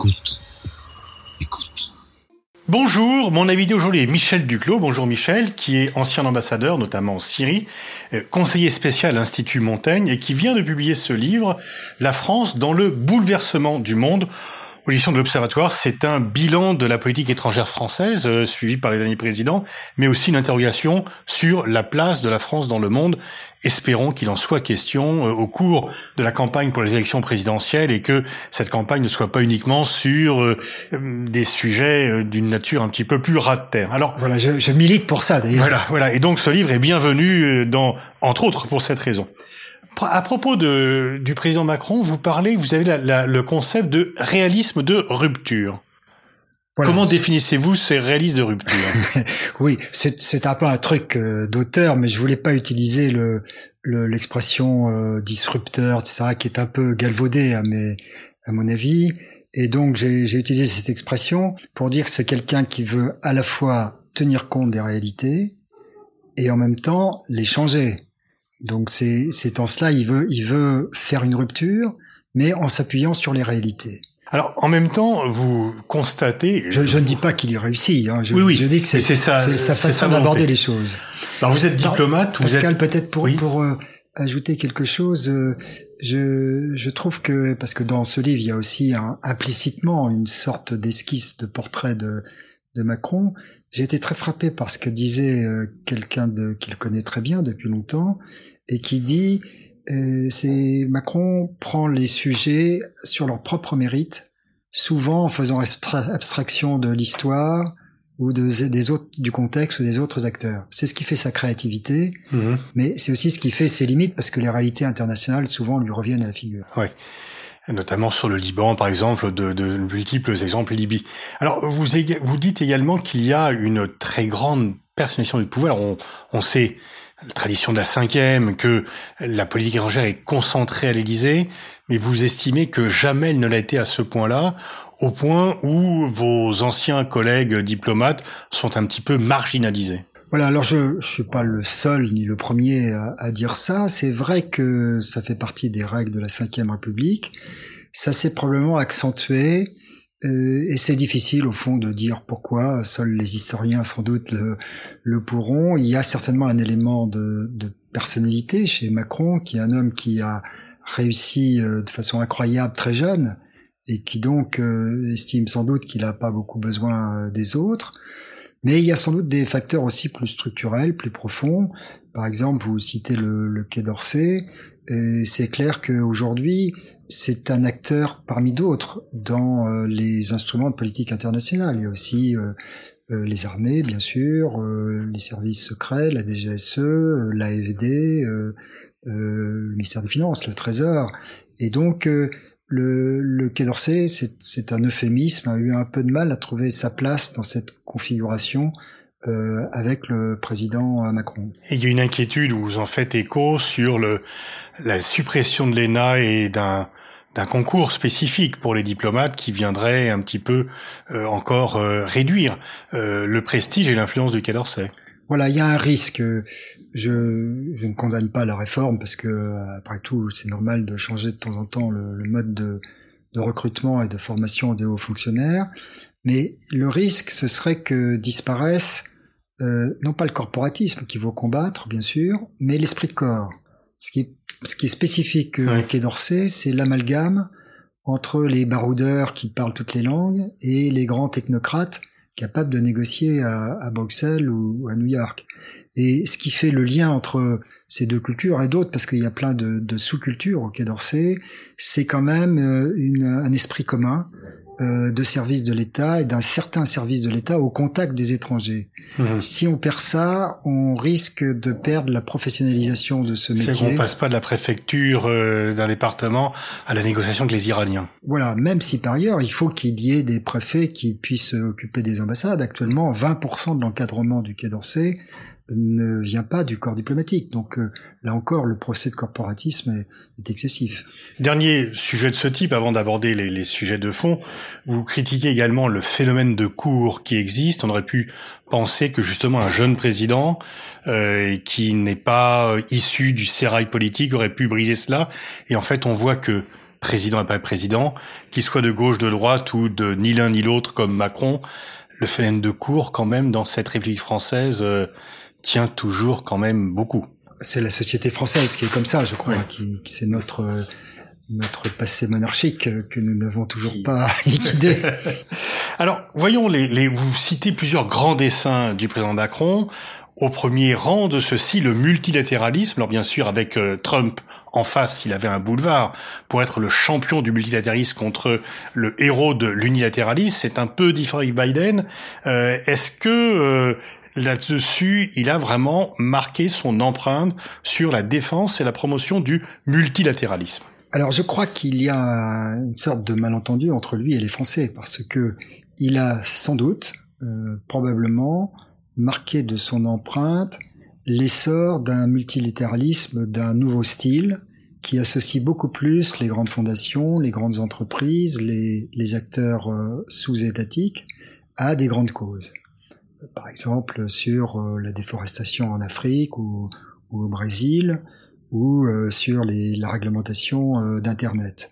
Écoute. Écoute. Bonjour, mon invité aujourd'hui est Michel Duclos. Bonjour Michel, qui est ancien ambassadeur, notamment en Syrie, euh, conseiller spécial à l'Institut Montaigne et qui vient de publier ce livre, La France dans le bouleversement du monde L'édition de l'Observatoire, c'est un bilan de la politique étrangère française, euh, suivi par les derniers présidents, mais aussi une interrogation sur la place de la France dans le monde. Espérons qu'il en soit question euh, au cours de la campagne pour les élections présidentielles et que cette campagne ne soit pas uniquement sur euh, des sujets d'une nature un petit peu plus rat de terre. Alors voilà, je, je milite pour ça d'ailleurs. Voilà, voilà. Et donc ce livre est bienvenu dans, entre autres, pour cette raison. À propos de, du président Macron, vous parlez, vous avez la, le concept de réalisme de rupture. Comment définissez-vous ces réalismes de rupture? Oui, c'est un peu un truc euh, d'auteur, mais je voulais pas utiliser le l'expression euh, disrupteur, etc., qui est un peu galvaudée à, mes, à mon avis. Et donc j'ai utilisé cette expression pour dire que c'est quelqu'un qui veut à la fois tenir compte des réalités et en même temps les changer. Donc c'est en cela il veut il veut faire une rupture, mais en s'appuyant sur les réalités. Alors, en même temps, vous constatez. Je, je ne dis pas qu'il y réussi. Hein. Je, oui, oui. Je dis que c'est sa, sa façon d'aborder les choses. Alors, vous êtes diplomate. vous Pascal, peut-être pour pour euh, ajouter quelque chose, euh, je je trouve que parce que dans ce livre, il y a aussi un, implicitement une sorte d'esquisse de portrait de de Macron. J'ai été très frappé par ce que disait euh, quelqu'un de qu'il connaît très bien depuis longtemps et qui dit euh, c'est Macron prend les sujets sur leur propre mérite, souvent en faisant abstraction de l'histoire ou de, des autres du contexte ou des autres acteurs. C'est ce qui fait sa créativité, mmh mais c'est aussi ce qui fait ses limites parce que les réalités internationales souvent lui reviennent à la figure. Ouais notamment sur le Liban, par exemple, de, de multiples exemples Libye. Alors, vous, vous dites également qu'il y a une très grande personnalisation du pouvoir. on, on sait la tradition de la cinquième, que la politique étrangère est concentrée à l'Élysée, mais vous estimez que jamais elle ne l'a été à ce point-là, au point où vos anciens collègues diplomates sont un petit peu marginalisés. Voilà, alors je ne suis pas le seul ni le premier à, à dire ça. C'est vrai que ça fait partie des règles de la Ve République. Ça s'est probablement accentué euh, et c'est difficile au fond de dire pourquoi. Seuls les historiens sans doute le, le pourront. Il y a certainement un élément de, de, personnalité chez Macron, qui est un homme qui a réussi euh, de façon incroyable très jeune et qui donc euh, estime sans doute qu'il n'a pas beaucoup besoin des autres. Mais il y a sans doute des facteurs aussi plus structurels, plus profonds. Par exemple, vous citez le, le Quai d'Orsay. C'est clair qu'aujourd'hui, c'est un acteur parmi d'autres dans euh, les instruments de politique internationale. Il y a aussi euh, euh, les armées, bien sûr, les services secrets, la DGSE, l'AFD, le ministère des Finances, le Trésor. Et donc, le, le Quai d'Orsay, c'est un euphémisme, a eu un peu de mal à trouver sa place dans cette configuration euh, avec le président Macron. Et il y a une inquiétude où vous en faites écho sur le, la suppression de l'ENA et d'un d'un concours spécifique pour les diplomates qui viendrait un petit peu euh, encore euh, réduire le prestige et l'influence du Quai d'Orsay. Voilà, il y a un risque. Je, je ne condamne pas la réforme parce que après tout, c'est normal de changer de temps en temps le, le mode de, de recrutement et de formation des hauts fonctionnaires. Mais le risque, ce serait que disparaisse euh, non pas le corporatisme qu'il faut combattre, bien sûr, mais l'esprit de corps. Ce qui est, ce qui est spécifique au Quai d'Orsay, c'est l'amalgame entre les baroudeurs qui parlent toutes les langues et les grands technocrates capables de négocier à, Bruxelles ou à New York. Et ce qui fait le lien entre ces deux cultures et d'autres, parce qu'il y a plein de, sous-cultures au Quai d'Orsay, c'est quand même euh, un esprit commun euh, de services de l'État et d'un certain service de l'État au contact des étrangers. Mhm. Si on perd ça, on risque de perdre la professionnalisation de ce métier. C'est qu'on passe pas de la préfecture euh, d'un département à la négociation avec les Iraniens. Voilà, même si par ailleurs, il faut qu'il y ait des préfets qui puissent occuper des ambassades. Actuellement, 20% de l'encadrement du Quai d'Orsay ne vient pas du corps diplomatique. Donc euh, là encore, le procès de corporatisme est, excessif. Dernier sujet de ce type, avant d'aborder les, sujets de fond, vous critiquez également le phénomène de cours qui existe. On aurait pu penser que justement un jeune président euh, qui n'est pas issu du sérail politique aurait pu briser cela. Et en fait, on voit que président après président, qu'il soit de gauche, de droite ou de ni l'un ni l'autre comme Macron, le phénomène de cour quand même dans cette République française euh, tient toujours quand même beaucoup. C'est la société française qui est comme ça, je crois, qui, c'est notre notre passé monarchique que nous n'avons toujours pas liquidé. Alors, voyons les, les, vous citez plusieurs grands dessins du président Macron. Au premier rang de ceci, le multilatéralisme. Alors bien sûr, avec euh, Trump en face, il avait un boulevard pour être le champion du multilatéralisme contre le héros de l'unilatéralisme. C'est un peu différent avec Biden. Euh, Est-ce que euh, là-dessus, il a vraiment marqué son empreinte sur la défense et la promotion du multilatéralisme alors je crois qu'il y a une sorte de malentendu entre lui et les Français parce que il a sans doute, euh, probablement, marqué de son empreinte l'essor d'un multilatéralisme d'un nouveau style qui associe beaucoup plus les grandes fondations, les grandes entreprises, les, acteurs euh, sous-étatiques à des grandes causes. Par exemple, sur euh, la déforestation en Afrique ou, ou au Brésil, ou euh, sur les, la réglementation d'Internet.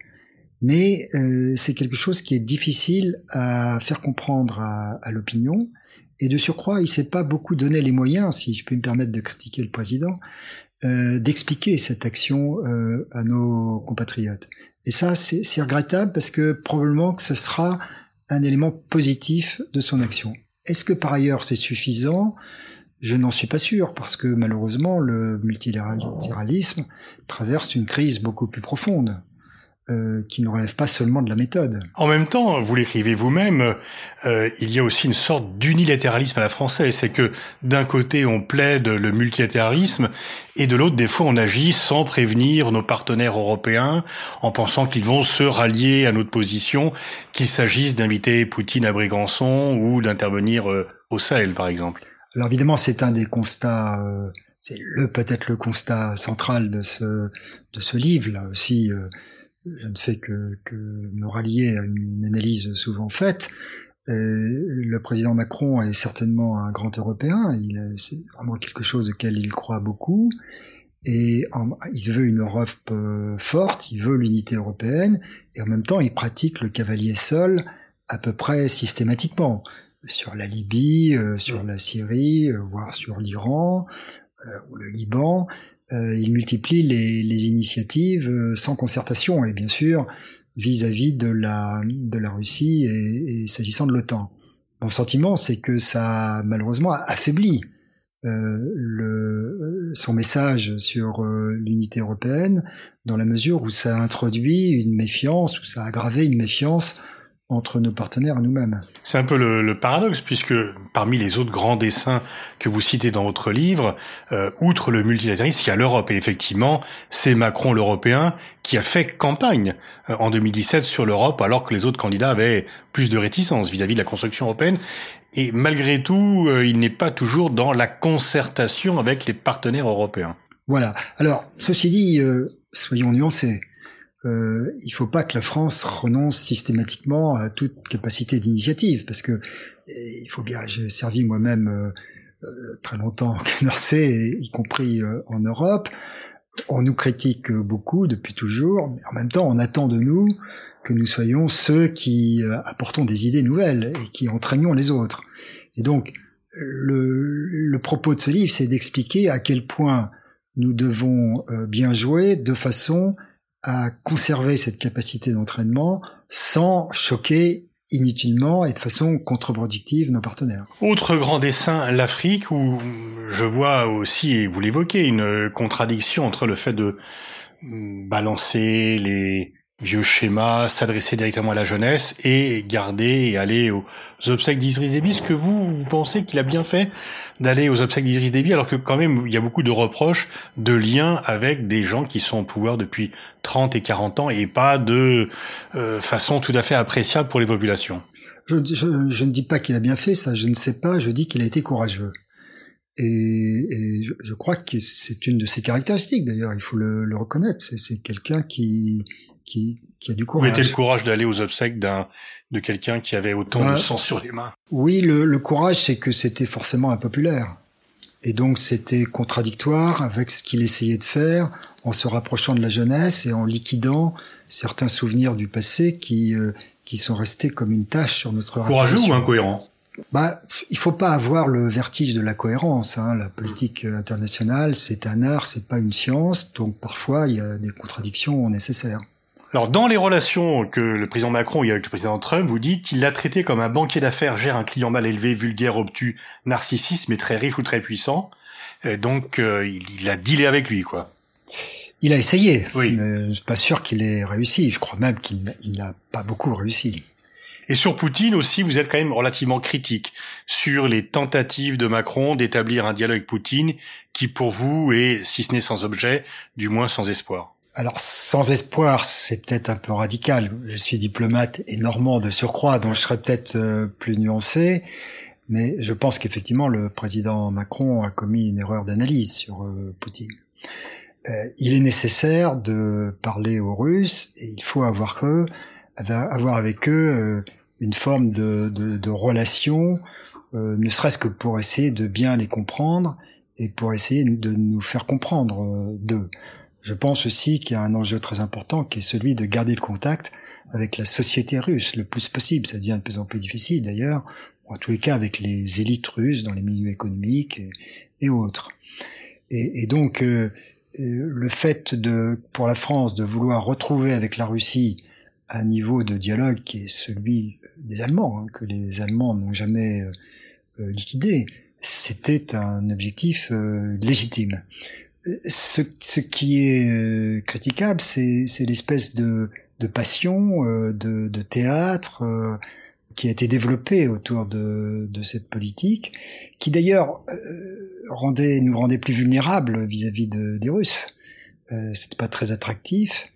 Mais c'est quelque chose qui est difficile à faire comprendre à, à l'opinion et de surcroît, il s'est pas beaucoup donné les moyens, si je peux me permettre de critiquer le président, euh, d'expliquer cette action euh, à nos compatriotes. Et ça, c'est regrettable parce que probablement que ce sera un élément positif de son action. Est-ce que par ailleurs c'est suffisant? Je n'en suis pas sûr parce que malheureusement le multilatéralisme traverse une crise beaucoup plus profonde. Euh, qui ne relève pas seulement de la méthode. En même temps, vous l'écrivez vous-même, euh, il y a aussi une sorte d'unilatéralisme à la française. C'est que d'un côté, on plaide le multilatéralisme et de l'autre, des fois, on agit sans prévenir nos partenaires européens en pensant qu'ils vont se rallier à notre position, qu'il s'agisse d'inviter Poutine à Brégançon ou d'intervenir euh, au Sahel, par exemple. Alors évidemment, c'est un des constats... c'est le peut-être le constat central de ce de ce livre là aussi je ne fais que, que me rallier à une analyse souvent faite. Euh, le président Macron est certainement un grand Européen. Il c'est vraiment quelque chose auquel il croit beaucoup. Et il veut une Europe euh, forte, il veut l'unité européenne, et en même temps il pratique le cavalier seul à peu près systématiquement sur la Libye, euh, sur la Syrie, voire sur l'Iran ou le Liban. Euh, il multiplie les, les initiatives euh, sans concertation et bien sûr vis-à-vis de la de la Russie et, et s'agissant de l'OTAN. Mon sentiment, c'est que ça malheureusement affaibli euh, le, son message sur euh, l'unité européenne dans la mesure où ça introduit une méfiance, où ça a aggravé une méfiance entre nos partenaires et nous-mêmes. C'est un peu le, le, paradoxe, puisque parmi les autres grands dessins que vous citez dans votre livre, euh, outre le multilatéralisme, il y a l'Europe. Et effectivement, c'est Macron l'Européen qui a fait campagne euh, en 2017 sur l'Europe, alors que les autres candidats avaient plus de réticence vis-à-vis de la construction européenne. Et malgré tout, euh, il n'est pas toujours dans la concertation avec les partenaires européens. Voilà. Alors, ceci dit, euh, soyons nuancés euh, il faut pas que la France renonce systématiquement à toute capacité d'initiative, parce que il faut bien. J'ai servi moi-même euh, euh, très longtemps en NRC, y compris euh, en Europe. On nous critique beaucoup depuis toujours, mais en même temps, on attend de nous que nous soyons ceux qui apportons des idées nouvelles et qui entraînons les autres. Et donc, le, le propos de ce livre, c'est d'expliquer à quel point nous devons bien jouer de façon à conserver cette capacité d'entraînement sans choquer inutilement et de façon contre-productive nos partenaires. Autre grand dessin, l'Afrique, où je vois aussi, et vous l'évoquez, une contradiction entre le fait de balancer les vieux schéma, s'adresser directement à la jeunesse et garder et aller aux obsèques d'Idriss Déby. Est-ce que vous, vous pensez qu'il a bien fait d'aller aux obsèques d'Idriss Déby alors que quand même il y a beaucoup de reproches de liens avec des gens qui sont au pouvoir depuis 30 et 40 ans et pas de euh, façon tout à fait appréciable pour les populations? Je, je, je ne dis pas qu'il a bien fait ça, je ne sais pas, je dis qu'il a été courageux. Et, et je, crois que c'est une de ses caractéristiques d'ailleurs, il faut le, le reconnaître. C'est quelqu'un qui, qui, qui a du courage. Où était le courage d'aller aux obsèques d'un de quelqu'un qui avait autant de sang sur les mains? Oui, le, le courage, c'est que c'était forcément impopulaire. Et donc c'était contradictoire avec ce qu'il essayait de faire en se rapprochant de la jeunesse et en liquidant certains souvenirs du passé qui euh, qui sont restés comme une tâche sur notre courageux ou incohérent? Bah, il faut pas avoir le vertige de la cohérence. Hein. La politique internationale, c'est un art, c'est pas une science, donc parfois il y a des contradictions nécessaires. Alors, dans les relations que le président Macron a avec le président Trump, vous dites, il l'a traité comme un banquier d'affaires gère un client mal élevé, vulgaire, obtus, narcissiste, mais très riche ou très puissant. donc, euh, il, a dealé avec lui, quoi. Il a essayé. Oui. je suis pas sûr qu'il ait réussi. Je crois même qu'il n'a pas beaucoup réussi. Et sur Poutine aussi, vous êtes quand même relativement critique sur les tentatives de Macron d'établir un dialogue avec Poutine qui, pour vous, est, si ce n'est sans objet, du moins sans espoir. Alors sans espoir, c'est peut-être un peu radical. Je suis diplomate et normand de surcroît, donc je serais peut-être euh, plus nuancé. Mais je pense qu'effectivement, le président Macron a commis une erreur d'analyse sur euh, Poutine. Euh, il est nécessaire de parler aux Russes et il faut avoir, eux, avoir avec eux une forme de, de, de relation, ne serait-ce que pour essayer de bien les comprendre et pour essayer de nous faire comprendre d'eux. Je pense aussi qu'il y a un enjeu très important qui est celui de garder le contact avec la société russe le plus possible. Ça devient de plus en plus difficile d'ailleurs, en tous les cas avec les élites russes dans les milieux économiques et, autres. Et, donc euh, euh, le fait de, pour la France de vouloir retrouver avec la Russie un niveau de dialogue qui est celui des Allemands, hein, que les Allemands n'ont jamais euh, liquidé, c'était un objectif légitime ce, ce, qui est euh, critiquable, c'est l'espèce de, de, passion, euh, de, de, théâtre euh, qui a été développée autour de, de cette politique, qui d'ailleurs rendait, nous rendait plus vulnérables vis-à-vis de, des Russes. C'était pas très attractif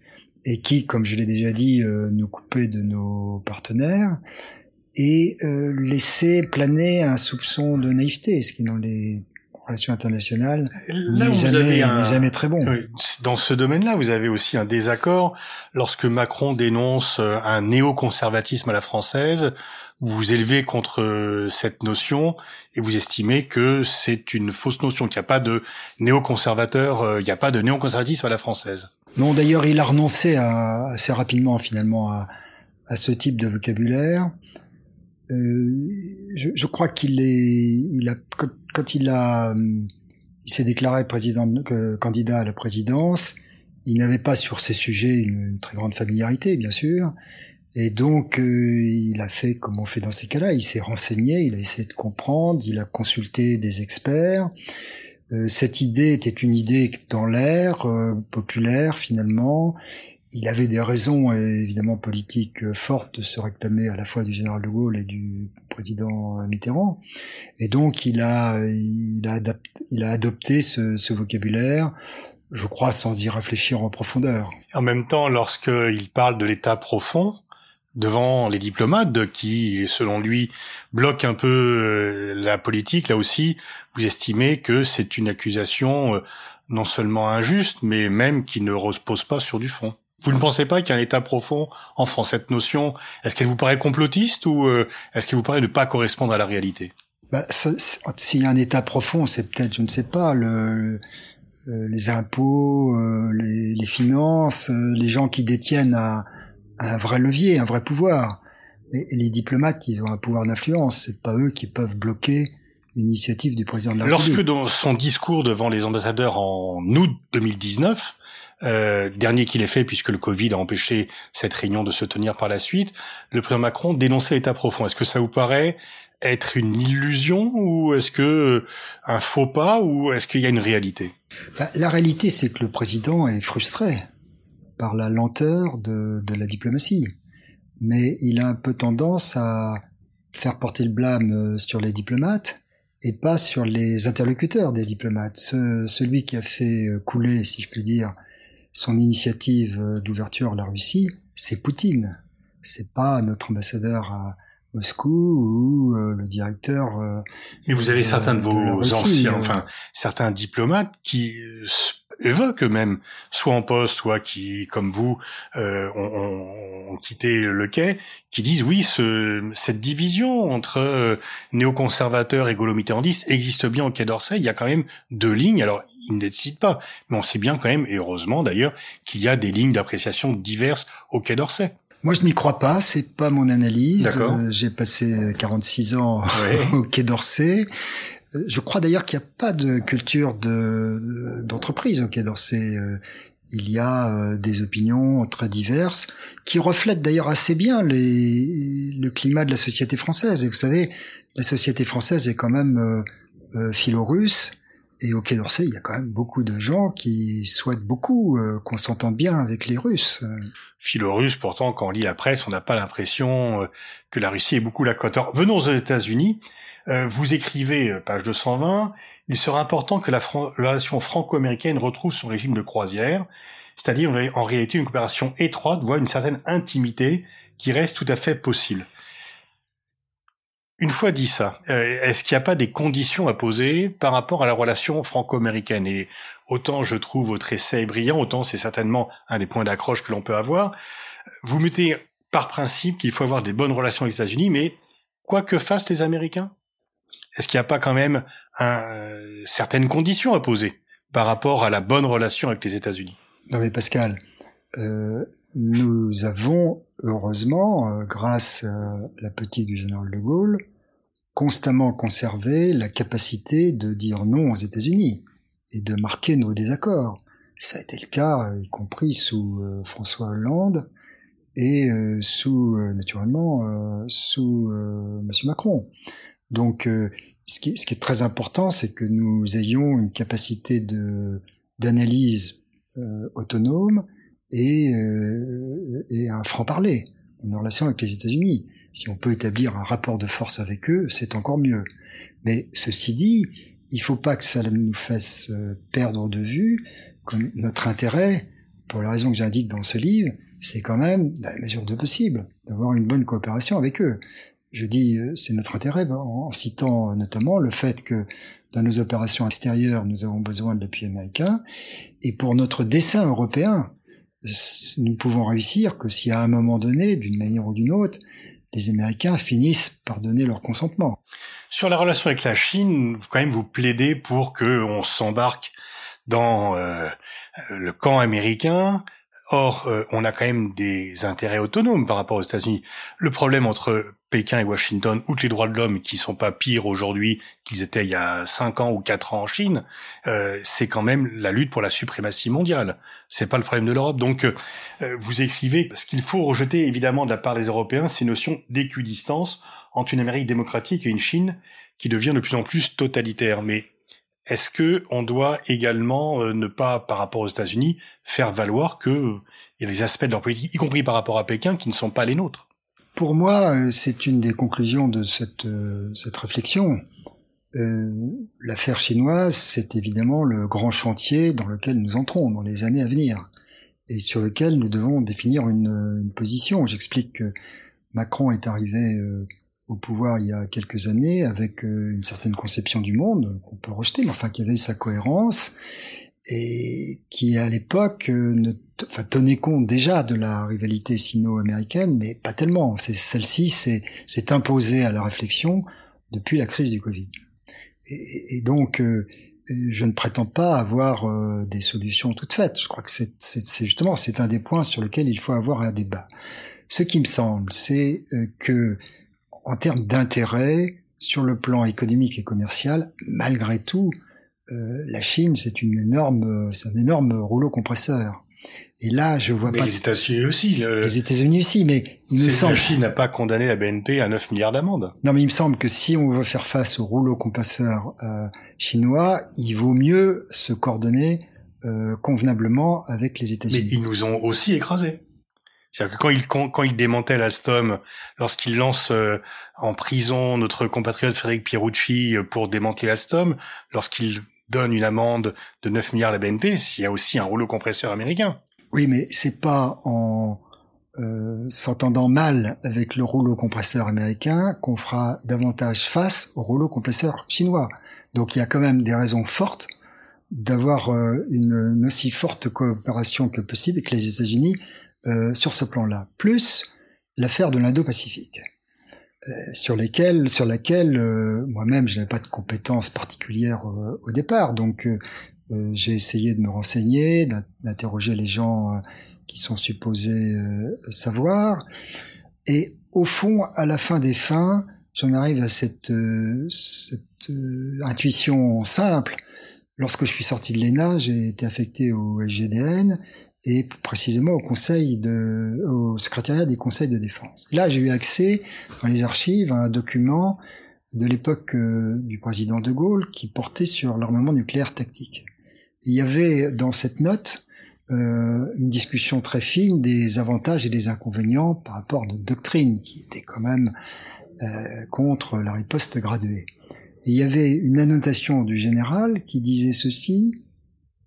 et qui, comme je l'ai déjà dit, nous coupait de nos partenaires et laissait planer un soupçon de naïveté, ce qui dans les relations internationales n'est jamais, jamais très bon. Dans ce domaine-là, vous avez aussi un désaccord. Lorsque Macron dénonce euh, un néoconservatisme à la française, vous vous élevez contre euh, cette notion et vous estimez que c'est une fausse notion, qu'il n'y a pas de néoconservateur, euh, il n'y a pas de néoconservatisme à la française. Non, d'ailleurs, il a renoncé assez rapidement finalement à, à ce type de vocabulaire. Euh, je, je, crois qu'il est, il a, quand, il a, il s'est déclaré président, candidat à la présidence, il n'avait pas sur ces sujets une, très grande familiarité, bien sûr. Et donc, euh, il a fait comme on fait dans ces cas-là. Il s'est renseigné, il a essayé de comprendre, il a consulté des experts. Euh, cette idée était une idée dans l'air, euh, populaire finalement il avait des raisons évidemment politiques euh, fortes de se réclamer à la fois du général de Gaulle et du président Mitterrand, et donc il a il a, il a adopté ce, ce, vocabulaire, je crois sans y réfléchir en profondeur. En même temps, lorsqu'il parle de l'État profond devant les diplomates qui, selon lui, bloquent un peu euh, la politique, là aussi, vous estimez que c'est une accusation euh, non seulement injuste, mais même qui ne repose pas sur du fond. Vous ne pensez pas qu'il y a un état profond en France Cette notion, est-ce qu'elle vous paraît complotiste ou euh, est-ce qu'elle vous paraît ne pas correspondre à la réalité? Bah, S'il y a un état profond, c'est peut-être, je ne sais pas, le, euh, les impôts, euh, les, les, finances, les gens qui détiennent un, un, vrai levier, un vrai pouvoir. Et, les diplomates, ils ont un pouvoir d'influence. C'est pas eux qui peuvent bloquer l'initiative du président de la République. Lorsque dans son discours devant les ambassadeurs en août 2019, euh, dernier qu'il ait fait puisque le Covid a empêché cette réunion de se tenir par la suite, le président Macron dénonçait l'état profond. Est-ce que ça vous paraît être une illusion ou est-ce que euh, un faux pas ou est-ce qu'il y a une réalité? Bah, La réalité, c'est que le président est frustré par la lenteur de, de la diplomatie, mais il a un peu tendance à faire porter le blâme euh, sur les diplomates et pas sur les interlocuteurs des diplomates. Ce, celui qui a fait euh, couler, si je puis dire, son initiative euh, d'ouverture à la Russie, c'est Poutine. C'est pas notre ambassadeur à Moscou ou euh, le directeur. Euh, Mais vous avez certains de vos anciens, enfin certains diplomates qui évoquent eux-mêmes, soit en poste, soit qui, comme vous, euh, ont, ont, quitté le quai, qui disent oui, ce, cette division entre euh, néoconservateurs et gaulo-mitterrandistes existe bien au Quai d'Orsay. Il y a quand même deux lignes. Alors, ils ne décident pas, mais on sait bien quand même, et heureusement d'ailleurs, qu'il y a des lignes d'appréciation diverses au Quai d'Orsay. Moi, je n'y crois pas. C'est pas mon analyse. Euh, J'ai passé 46 ans au Quai d'Orsay. Euh, je crois d'ailleurs qu'il n'y a pas de culture de d'entreprise au Quai d'Orsay. Euh, il y a euh, des opinions très diverses qui reflètent d'ailleurs assez bien les, le climat de la société française. Et vous savez, la société française est quand même euh, philo-russe. Et au Quai d'Orsay, il y a quand même beaucoup de gens qui souhaitent beaucoup qu'on s'entende bien avec les Russes. Philo-russe, pourtant, quand on lit la presse, on n'a pas l'impression que la Russie est beaucoup la cote. Venons aux États-Unis. Euh, vous écrivez, euh, page 220, il sera important que la, relation franco-américaine retrouve son régime de croisière, c'est-à-dire en réalité une coopération étroite, voire une certaine intimité qui reste tout à fait possible. Une fois dit ça, euh, est-ce qu'il n'y a pas des conditions à poser par rapport à la relation franco-américaine? Et autant je trouve votre essai brillant, autant c'est certainement un des points d'accroche que l'on peut avoir. Vous mettez par principe qu'il faut avoir des bonnes relations avec les États-Unis, mais quoi que fassent les Américains? Est-ce qu'il n'y a pas quand même un, certaines conditions à poser par rapport à la bonne relation avec les États-Unis? Non mais Pascal, euh, nous avons heureusement, euh, grâce à la petite du général de Gaulle, constamment conservé la capacité de dire non aux États-Unis et de marquer nos désaccords. Ça a été le cas, y compris sous euh, François Hollande et euh, sous, naturellement, sous M. Macron. Donc, euh, ce, qui, ce, qui, est très important, c'est que nous ayons une capacité de d'analyse euh, autonome et, euh, et un franc-parler en relation avec les États-Unis. Si on peut établir un rapport de force avec eux, c'est encore mieux. Mais ceci dit, il faut pas que ça nous fasse perdre de vue que notre intérêt, pour la raison que j'indique dans ce livre, c'est quand même, dans la mesure de possible, d'avoir une bonne coopération avec eux je dis euh, c'est notre intérêt en, citant notamment le fait que dans nos opérations extérieures, nous avons besoin de l'appui américain, et pour notre dessin européen, nous pouvons réussir que si à un moment donné, d'une manière ou d'une autre, les Américains finissent par donner leur consentement. Sur la relation avec la Chine, quand même vous plaidez pour que on s'embarque dans euh, le camp américain. Or, euh, on a quand même des intérêts autonomes par rapport aux États-Unis. Le problème entre Pékin et Washington, outre les droits de l'homme qui sont pas pires aujourd'hui qu'ils étaient il y a cinq ans ou quatre ans en Chine, euh, c'est quand même la lutte pour la suprématie mondiale. C'est pas le problème de l'Europe. Donc, euh, vous écrivez ce qu'il faut rejeter évidemment de la part des Européens, c'est notion d'équidistance entre une Amérique démocratique et une Chine qui devient de plus en plus totalitaire. Mais est-ce que on doit également euh, ne pas, par rapport aux États-Unis, faire valoir que il y a des aspects de leur politique, y compris par rapport à Pékin, qui ne sont pas les nôtres? Pour moi, euh, c'est une des conclusions de cette, euh, cette réflexion. Euh, L'affaire chinoise, c'est évidemment le grand chantier dans lequel nous entrons dans les années à venir et sur lequel nous devons définir une, une position. J'explique que Macron est arrivé euh, au pouvoir il y a quelques années avec une certaine conception du monde qu'on peut rejeter, mais enfin qui avait sa cohérence et qui à l'époque ne enfin, tenait compte déjà de la rivalité sino-américaine, mais pas tellement. Celle-ci s'est imposée à la réflexion depuis la crise du Covid. Et, donc, euh, je ne prétends pas avoir euh, des solutions toutes faites. Je crois que c'est justement c'est un des points sur lesquels il faut avoir un débat. Ce qui me semble, c'est euh, que en termes d'intérêt sur le plan économique et commercial, malgré tout, la Chine c'est une énorme, c'est un énorme rouleau compresseur. Et là, je vois mais pas. Les États-Unis aussi. Les États-Unis aussi, mais il me semble. La Chine n'a pas condamné la BNP à 9 milliards d'amendes. Non, mais il me semble que si on veut faire face au rouleau compresseur euh, chinois, il vaut mieux se coordonner euh, convenablement avec les États-Unis. Mais ils nous ont aussi écrasés. C'est-à-dire que quand ils quand, quand ils démantèlent Alstom, lorsqu'ils lancent euh, en prison notre compatriote Frédéric Pierucci euh, pour démanteler Alstom, lorsqu'ils donnent une amende de 9 milliards à la BNP, il y a aussi un rouleau compresseur américain. Oui, mais c'est pas en euh, s'entendant mal avec le rouleau compresseur américain qu'on fera davantage face au rouleau compresseur chinois. Donc il y a quand même des raisons fortes d'avoir euh, une, aussi forte coopération que possible avec les États-Unis euh, sur ce plan-là. Plus l'affaire de l'Indo-Pacifique, sur lesquelles, sur laquelle euh, moi-même je n'avais pas de compétences particulières euh, au départ, donc j'ai essayé de me renseigner, d'interroger les gens qui sont supposés savoir, et au fond, à la fin des fins, j'en arrive à cette, cette intuition simple. Lorsque je suis sorti de l'ENA, j'ai été affecté au SGDN et précisément au conseil de, au secrétariat des conseils de défense. Là, j'ai eu accès dans les archives à un document de l'époque euh, du président de Gaulle qui portait sur l'armement nucléaire tactique. il y avait dans cette note euh, une discussion très fine des avantages et des inconvénients par rapport à notre doctrine qui était quand même euh, contre la riposte graduée. Il y avait une annotation du général qui disait ceci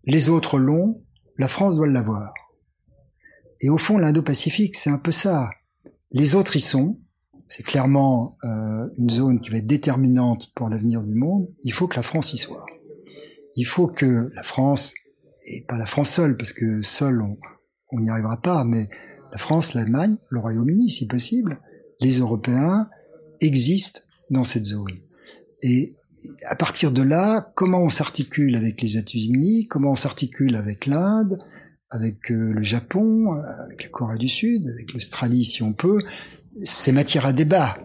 les autres l'ont, la France doit l'avoir. Et au fond, l'Indo-Pacifique, c'est un peu ça. Les autres y sont. C'est clairement euh, une zone qui va être déterminante pour l'avenir du monde. Il faut que la France y soit. Il faut que la France, et pas la France seule, parce que seule on n'y arrivera pas, mais la France, l'Allemagne, le Royaume-Uni, si possible, les Européens existent dans cette zone. Et à partir de là, comment on s'articule avec les États-Unis, comment on s'articule avec l'Inde, avec euh, le Japon, avec la Corée du Sud, avec l'Australie si on peut, c'est matière à débat.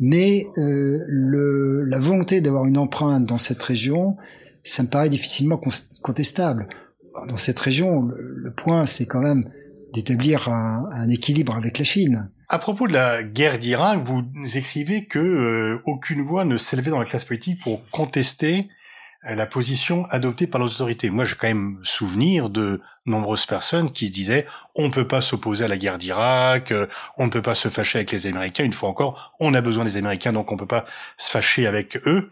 Mais euh, le, la volonté d'avoir une empreinte dans cette région, ça me paraît difficilement contestable. Dans cette région, le, point, c'est quand même d'établir un équilibre avec la Chine. À propos de la guerre d'Irak, vous écrivez que euh, aucune voix ne s'élevait dans la classe politique pour contester euh, la position adoptée par les autorités. Moi, j'ai quand même souvenir de nombreuses personnes qui se disaient on ne peut pas s'opposer à la guerre d'Irak, euh, on ne peut pas se fâcher avec les Américains. Une fois encore, on a besoin des Américains, donc on ne peut pas se fâcher avec eux,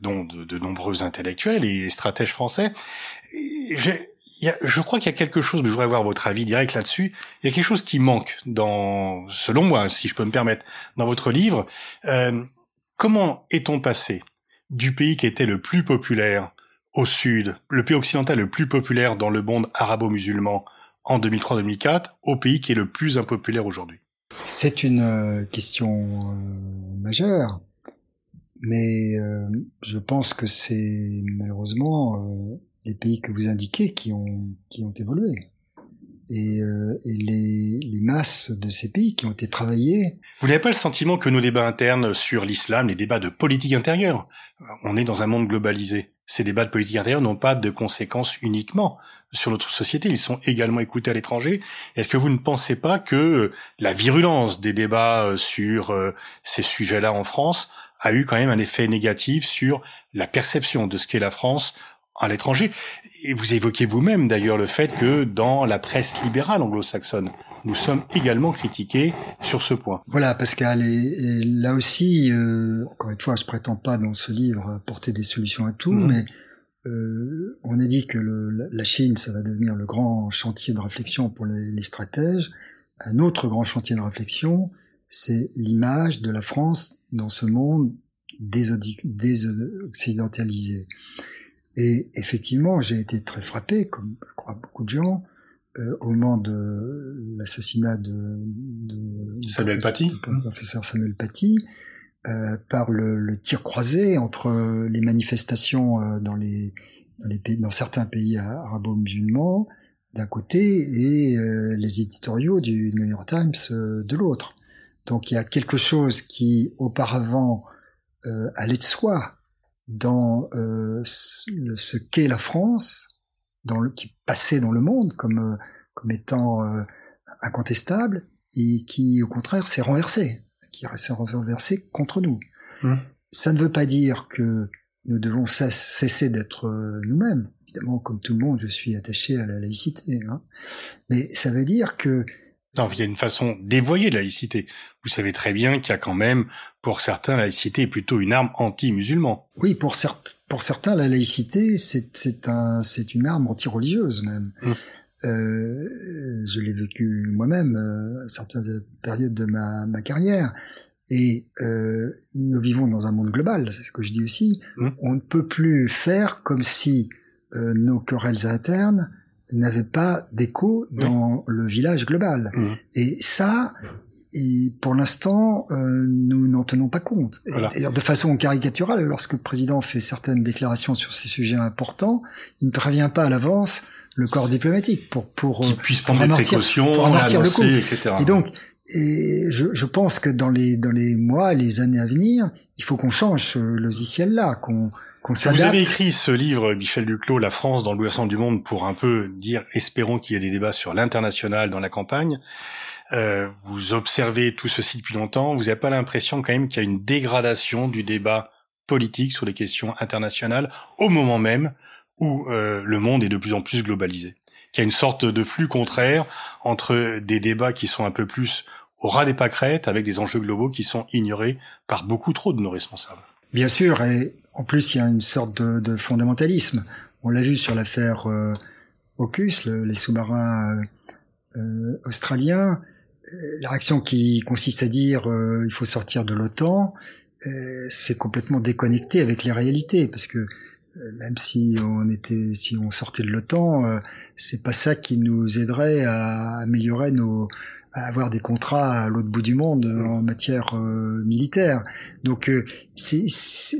dont de, de, nombreux intellectuels et stratèges français. Je crois qu'il y a quelque chose, mais je voudrais avoir votre avis direct là-dessus. Il y a quelque chose qui manque dans, selon moi, si je peux me permettre, dans votre livre. Euh, comment est-on passé du pays qui était le plus populaire au sud, le pays occidental le plus populaire dans le monde arabo-musulman en 2003-2004, au pays qui est le plus impopulaire aujourd'hui? C'est une euh, question euh, majeure, mais euh, je pense que c'est malheureusement les pays que vous indiquez qui ont, qui ont évolué. Et, euh, et les, les, masses de ces pays qui ont été travaillés. Vous n'avez pas le sentiment que nos débats internes sur l'islam, les débats de politique intérieure, on est dans un monde globalisé. Ces débats de politique intérieure n'ont pas de conséquences uniquement sur notre société, ils sont également écoutés à l'étranger. Est-ce que vous ne pensez pas que la virulence des débats euh, sur euh, ces sujets-là en France a eu quand même un effet négatif sur la perception de ce qu'est la France à l'étranger. Et vous évoquez vous-même d'ailleurs le fait que dans la presse libérale anglo-saxonne, nous sommes également critiqués sur ce point. Voilà, Pascal, et, là aussi, euh, encore une fois, je prétends pas dans ce livre apporter des solutions à tout, mhm. mais euh, on a dit que le, la Chine, ça va devenir le grand chantier de réflexion pour les, les stratèges. Un autre grand chantier de réflexion, c'est l'image de la France dans ce monde désoccidentalisé. Et effectivement, j'ai été très frappé, comme je crois beaucoup de gens, euh, au moment de l'assassinat de, de, Samuel Paty, professeur Samuel Paty, euh, par le, le, tir croisé entre les manifestations euh, dans les dans les pays, dans certains pays arabo-musulmans d'un côté et euh, les éditoriaux du New York Times euh, de l'autre. Donc il y a quelque chose qui auparavant allait de soi dans euh, ce qu'est la France, dans le, qui passait dans le monde comme, euh, comme étant euh, incontestable, et qui au contraire s'est renversé, qui s'est renversé contre nous. Mmh. Ça ne veut pas dire que nous devons cesser d'être nous-mêmes. Évidemment, comme tout le monde, je suis attaché à la laïcité. Hein. Mais ça veut dire que non, il y a une façon d'évoyer la laïcité. Vous savez très bien qu'il y a quand même, pour certains, la laïcité est plutôt une arme anti-musulman. Oui, pour, pour certains, la laïcité, c'est un, une arme anti-religieuse même. Hum. Euh, je l'ai vécu moi-même euh, à certaines périodes de ma, ma carrière. Et euh, nous vivons dans un monde global, c'est ce que je dis aussi. Hum. On ne peut plus faire comme si nos querelles internes n'avaient pas d'écho dans le village global. Mmh. Et ça, et pour l'instant, euh, nous n'en tenons pas compte. Et de façon caricaturale, lorsque le président fait certaines déclarations sur ces sujets importants, il ne prévient pas à l'avance le corps diplomatique pour pour Qui puisse prendre des amortir- précautions, pour amortir le coup. etc. Et donc, et je, je pense que dans les dans les mois, les années à venir, il faut qu'on change ce logiciel-là, qu'on Vous avez écrit ce livre, Michel Duclos, La France dans le bouleversement du monde, pour un peu dire, espérons qu'il y ait des débats sur l'international dans la campagne. Euh, vous observez tout ceci depuis longtemps. Vous n'avez pas l'impression quand même qu'il y a une dégradation du débat politique sur les questions internationales au moment même où euh, le monde est de plus en plus globalisé. Qu'il y a une sorte de flux contraire entre des débats qui sont un peu plus au ras des pâquerettes avec des enjeux globaux qui sont ignorés par beaucoup trop de nos responsables. Bien sûr, et en plus, il y a une sorte de, de fondamentalisme. On l'a vu sur l'affaire euh, les sous-marins euh, euh, australiens. Euh, La réaction qui consiste à dire euh, il faut sortir de l'OTAN, euh, c'est complètement déconnecté avec les réalités, parce que même si on était, si on sortait de l'OTAN, c'est pas ça qui nous aiderait à améliorer nos, à avoir des contrats à l'autre bout du monde en matière euh, militaire. Donc euh, c'est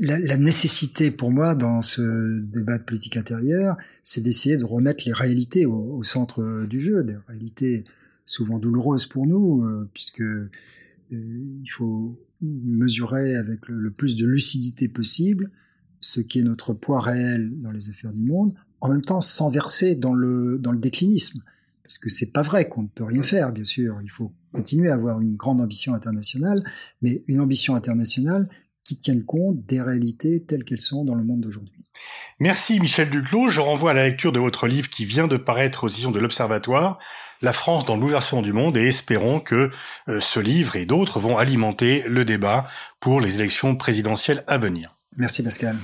la, la nécessité pour moi dans ce débat de politique intérieure, c'est d'essayer de remettre les réalités au, au centre euh, du jeu, des réalités souvent douloureuses pour nous, euh, puisque euh, il faut mesurer avec le, le plus de lucidité possible ce qui est notre poids réel dans les affaires du monde, en même temps sans verser dans le dans le déclinisme. Parce que c'est pas vrai qu'on ne peut rien faire, bien sûr. Il faut continuer à avoir une grande ambition internationale, mais une ambition internationale qui tienne compte des réalités telles qu'elles sont dans le monde d'aujourd'hui. Merci Michel Duclos. Je renvoie à la lecture de votre livre qui vient de paraître aux éditions de l'Observatoire, La France dans bouleversement du monde, et espérons que euh, ce livre et d'autres vont alimenter le débat pour les élections présidentielles à venir. Merci Pascal.